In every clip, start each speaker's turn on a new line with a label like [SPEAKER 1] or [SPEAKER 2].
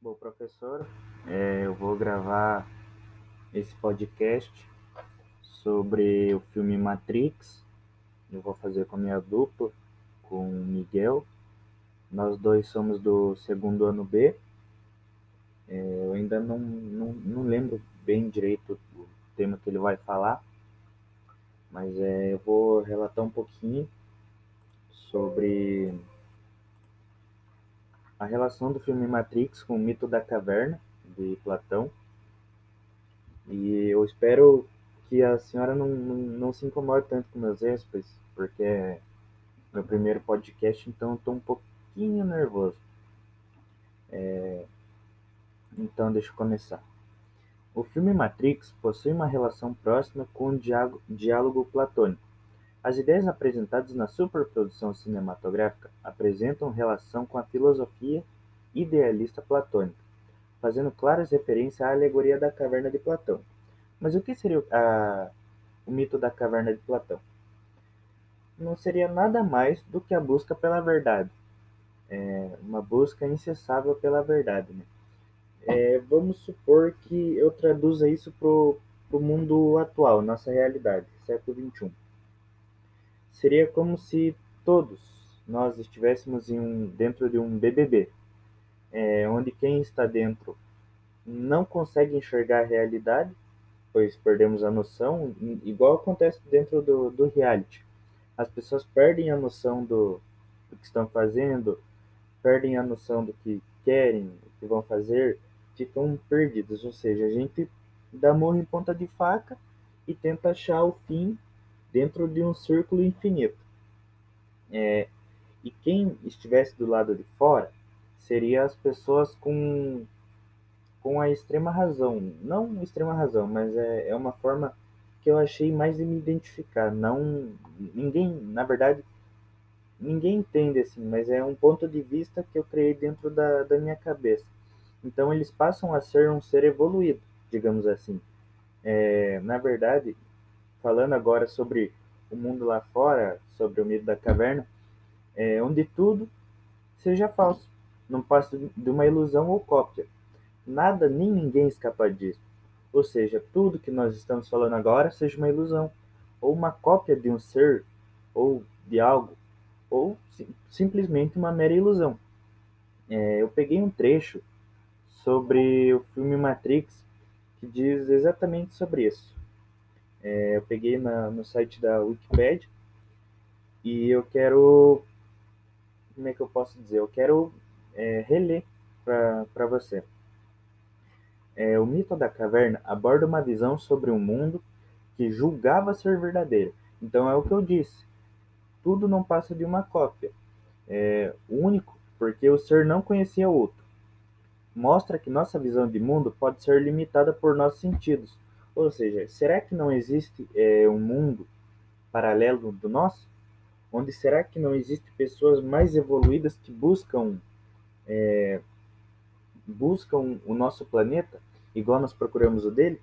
[SPEAKER 1] Bom, professor, é, eu vou gravar esse podcast sobre o filme Matrix. Eu vou fazer com a minha dupla, com o Miguel. Nós dois somos do segundo ano B. É, eu ainda não, não, não lembro bem direito o tema que ele vai falar, mas é, eu vou relatar um pouquinho sobre a relação do filme Matrix com o mito da caverna de Platão. E eu espero que a senhora não, não, não se incomode tanto com meus erros, porque é meu primeiro podcast, então estou um pouquinho nervoso. É... Então, deixa eu começar. O filme Matrix possui uma relação próxima com o diálogo platônico. As ideias apresentadas na superprodução cinematográfica apresentam relação com a filosofia idealista platônica, fazendo claras referências à alegoria da caverna de Platão. Mas o que seria a, o mito da caverna de Platão? Não seria nada mais do que a busca pela verdade, é, uma busca incessável pela verdade. Né? É, vamos supor que eu traduza isso para o mundo atual, nossa realidade, século XXI. Seria como se todos nós estivéssemos um, dentro de um BBB, é, onde quem está dentro não consegue enxergar a realidade, pois perdemos a noção, igual acontece dentro do, do reality. As pessoas perdem a noção do, do que estão fazendo, perdem a noção do que querem, do que vão fazer, ficam perdidos. Ou seja, a gente dá morro em ponta de faca e tenta achar o fim dentro de um círculo infinito. É, e quem estivesse do lado de fora seria as pessoas com, com a extrema razão. Não extrema razão, mas é, é uma forma que eu achei mais de me identificar. Não, ninguém, na verdade, ninguém entende assim, mas é um ponto de vista que eu criei dentro da, da minha cabeça. Então eles passam a ser um ser evoluído, digamos assim. É, na verdade, falando agora sobre o mundo lá fora, sobre o mito da caverna, é, onde tudo seja falso, não passa de uma ilusão ou cópia. Nada nem ninguém escapa disso. Ou seja, tudo que nós estamos falando agora seja uma ilusão, ou uma cópia de um ser, ou de algo, ou sim, simplesmente uma mera ilusão. É, eu peguei um trecho sobre o filme Matrix que diz exatamente sobre isso. É, eu peguei na, no site da Wikipedia e eu quero. Como é que eu posso dizer? Eu quero é, reler para você. É, o mito da caverna aborda uma visão sobre um mundo que julgava ser verdadeiro. Então é o que eu disse. Tudo não passa de uma cópia. É único porque o ser não conhecia o outro. Mostra que nossa visão de mundo pode ser limitada por nossos sentidos, ou seja, será que não existe é, um mundo paralelo do nosso? Onde será que não existem pessoas mais evoluídas que buscam é, buscam o nosso planeta igual nós procuramos o dele?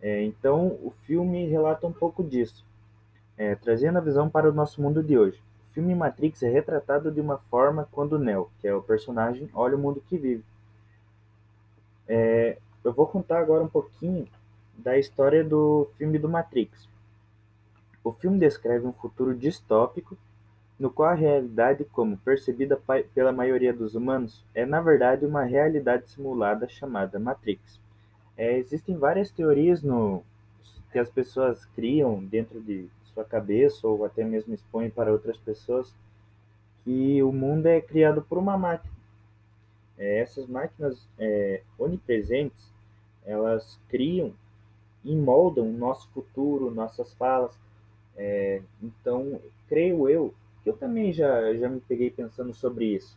[SPEAKER 1] É, então, o filme relata um pouco disso, trazendo a visão para o nosso mundo de hoje. O filme Matrix é retratado de uma forma quando Neo, que é o personagem, olha o mundo que vive. Eu vou contar agora um pouquinho da história do filme do Matrix. O filme descreve um futuro distópico no qual a realidade, como percebida pela maioria dos humanos, é na verdade uma realidade simulada chamada Matrix. É, existem várias teorias no, que as pessoas criam dentro de sua cabeça ou até mesmo expõem para outras pessoas que o mundo é criado por uma máquina. É, essas máquinas é, onipresentes, elas criam e moldam o nosso futuro, nossas falas. É, então, creio eu que eu também já, já me peguei pensando sobre isso.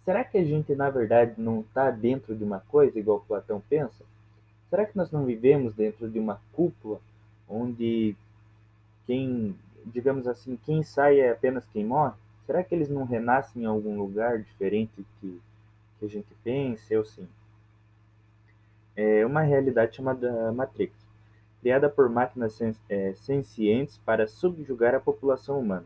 [SPEAKER 1] Será que a gente, na verdade, não está dentro de uma coisa igual Platão pensa? Será que nós não vivemos dentro de uma cúpula onde quem, digamos assim, quem sai é apenas quem morre? Será que eles não renascem em algum lugar diferente que, que a gente pense? ou sim. É uma realidade chamada Matrix criada por máquinas é, sencientes para subjugar a população humana,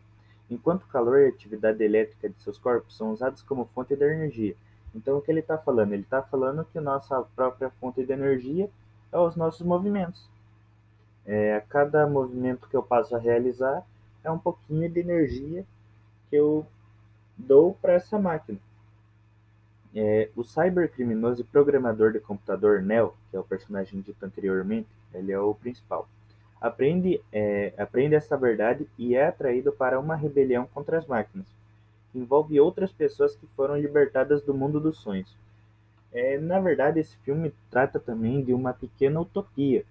[SPEAKER 1] enquanto o calor e a atividade elétrica de seus corpos são usados como fonte de energia. Então, o que ele está falando? Ele está falando que nossa própria fonte de energia é os nossos movimentos. É, cada movimento que eu passo a realizar é um pouquinho de energia que eu dou para essa máquina. É, o cybercriminoso e programador de computador Neo, que é o personagem dito anteriormente, ele é o principal, aprende, é, aprende essa verdade e é atraído para uma rebelião contra as máquinas. Envolve outras pessoas que foram libertadas do mundo dos sonhos. É, na verdade, esse filme trata também de uma pequena utopia.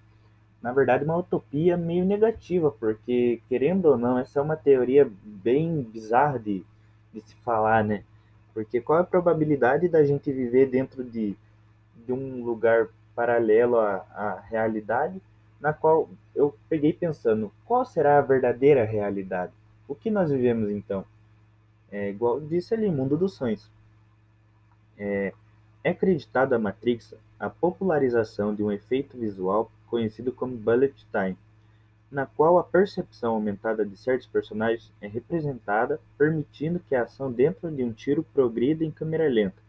[SPEAKER 1] Na verdade, uma utopia meio negativa, porque, querendo ou não, essa é uma teoria bem bizarra de, de se falar, né? Porque qual a probabilidade da gente viver dentro de, de um lugar paralelo à, à realidade, na qual eu peguei pensando, qual será a verdadeira realidade? O que nós vivemos então? É igual disse ali, mundo dos sonhos. É, é acreditado a Matrix a popularização de um efeito visual conhecido como bullet time, na qual a percepção aumentada de certos personagens é representada, permitindo que a ação dentro de um tiro progrida em câmera lenta,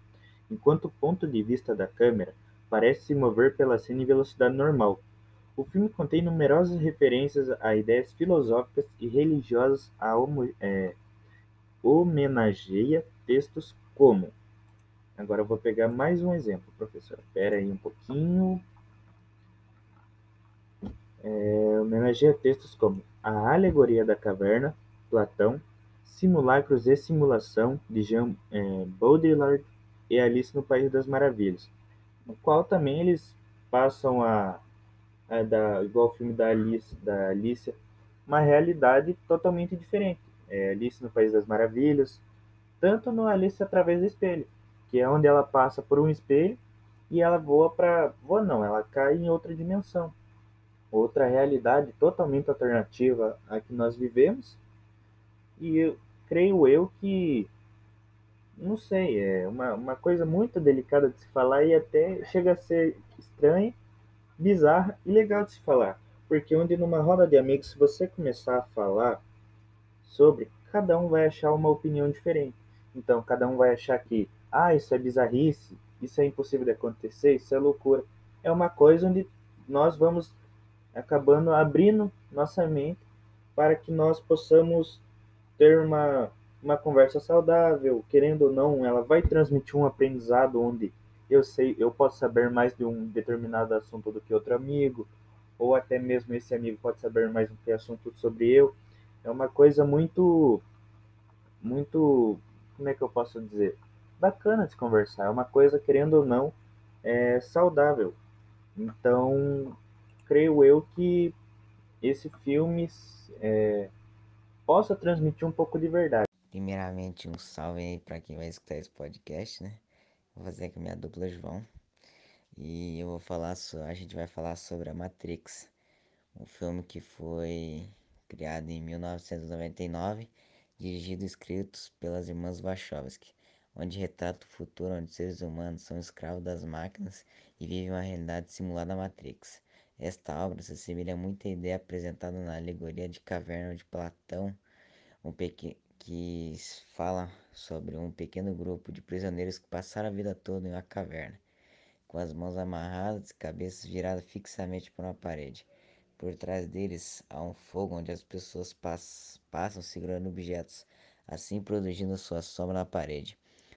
[SPEAKER 1] enquanto o ponto de vista da câmera parece se mover pela cena em velocidade normal. O filme contém numerosas referências a ideias filosóficas e religiosas a é, homenageia textos como. Agora eu vou pegar mais um exemplo, professor. Espera aí um pouquinho. É, homenageia textos como A Alegoria da Caverna, Platão, Simulacros e Simulação, de Jean é, Baudrillard e Alice no País das Maravilhas, no qual também eles passam a, a da, igual o filme da Alice, da Alicia, uma realidade totalmente diferente. É, Alice no País das Maravilhas, tanto no Alice através do espelho, que é onde ela passa por um espelho e ela voa para, voa não, ela cai em outra dimensão outra realidade totalmente alternativa à que nós vivemos. E eu, creio eu que, não sei, é uma, uma coisa muito delicada de se falar e até chega a ser estranha, bizarra e legal de se falar. Porque onde numa roda de amigos, se você começar a falar sobre, cada um vai achar uma opinião diferente. Então, cada um vai achar que, ah, isso é bizarrice, isso é impossível de acontecer, isso é loucura. É uma coisa onde nós vamos acabando abrindo nossa mente para que nós possamos ter uma, uma conversa saudável, querendo ou não, ela vai transmitir um aprendizado onde eu sei, eu posso saber mais de um determinado assunto do que outro amigo, ou até mesmo esse amigo pode saber mais do que assunto sobre eu. É uma coisa muito muito, como é que eu posso dizer? Bacana de conversar, é uma coisa querendo ou não é saudável. Então, creio eu que esse filme é, possa transmitir um pouco de verdade.
[SPEAKER 2] Primeiramente, um salve aí para quem vai escutar esse podcast, né? Vou fazer aqui minha dupla João. E eu vou falar, so, a gente vai falar sobre a Matrix, um filme que foi criado em 1999, dirigido e escrito pelas irmãs Wachowski, onde retrata o futuro onde seres humanos são escravos das máquinas e vivem uma realidade simulada Matrix. Esta obra se assemelha muito à ideia apresentada na alegoria de Caverna de Platão, um que fala sobre um pequeno grupo de prisioneiros que passaram a vida toda em uma caverna, com as mãos amarradas e cabeças viradas fixamente para uma parede. Por trás deles há um fogo onde as pessoas pass passam segurando objetos, assim produzindo sua sombra na parede.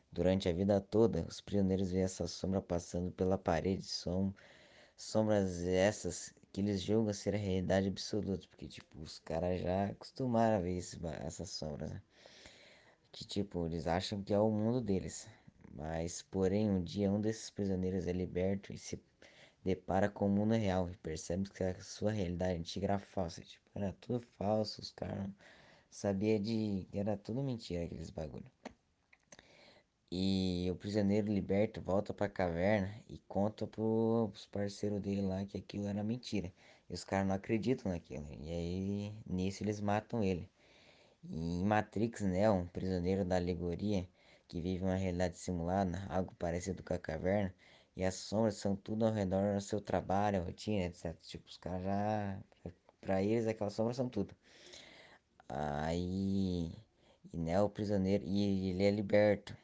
[SPEAKER 2] Durante a vida toda, os prisioneiros veem essa sombra passando pela parede, som sombras essas que eles julgam ser a realidade absoluta, porque tipo, os caras já acostumaram a ver esse, essas sombras, né? Que tipo, eles acham que é o mundo deles. Mas, porém, um dia um desses prisioneiros é liberto e se depara com o mundo real e percebe que a sua realidade antiga era falsa. Tipo, era tudo falso, os caras sabia de. Era tudo mentira aqueles bagulho. E o prisioneiro liberto volta pra caverna e conta pros parceiros dele lá que aquilo era mentira. E os caras não acreditam naquilo. E aí, nisso, eles matam ele. E em Matrix, né, um prisioneiro da alegoria que vive uma realidade simulada, algo parecido com a caverna, e as sombras são tudo ao redor do seu trabalho, rotina, etc. Tipo, os caras já. Pra eles, aquelas sombras são tudo. Aí. E né, o prisioneiro. E ele é liberto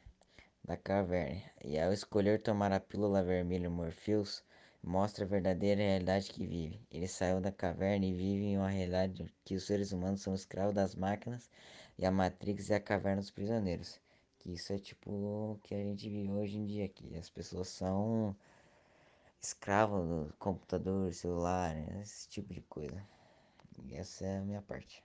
[SPEAKER 2] da caverna. E ao escolher tomar a pílula vermelha Morpheus, mostra a verdadeira realidade que vive. Ele saiu da caverna e vive em uma realidade que os seres humanos são escravos das máquinas e a Matrix é a caverna dos prisioneiros. Que isso é tipo o que a gente vive hoje em dia, que as pessoas são escravos do computador, celular, esse tipo de coisa. E essa é a minha parte.